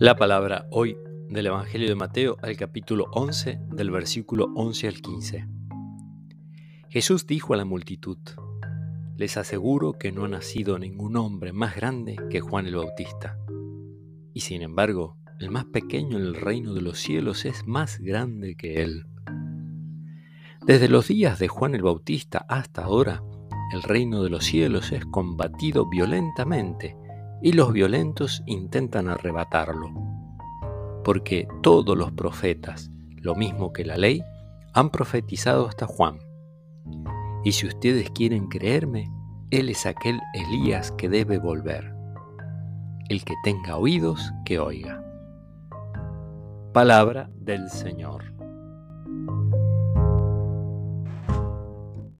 La palabra hoy del Evangelio de Mateo al capítulo 11 del versículo 11 al 15. Jesús dijo a la multitud, les aseguro que no ha nacido ningún hombre más grande que Juan el Bautista. Y sin embargo, el más pequeño en el reino de los cielos es más grande que él. Desde los días de Juan el Bautista hasta ahora, el reino de los cielos es combatido violentamente y los violentos intentan arrebatarlo. Porque todos los profetas, lo mismo que la ley, han profetizado hasta Juan. Y si ustedes quieren creerme, Él es aquel Elías que debe volver. El que tenga oídos, que oiga. Palabra del Señor.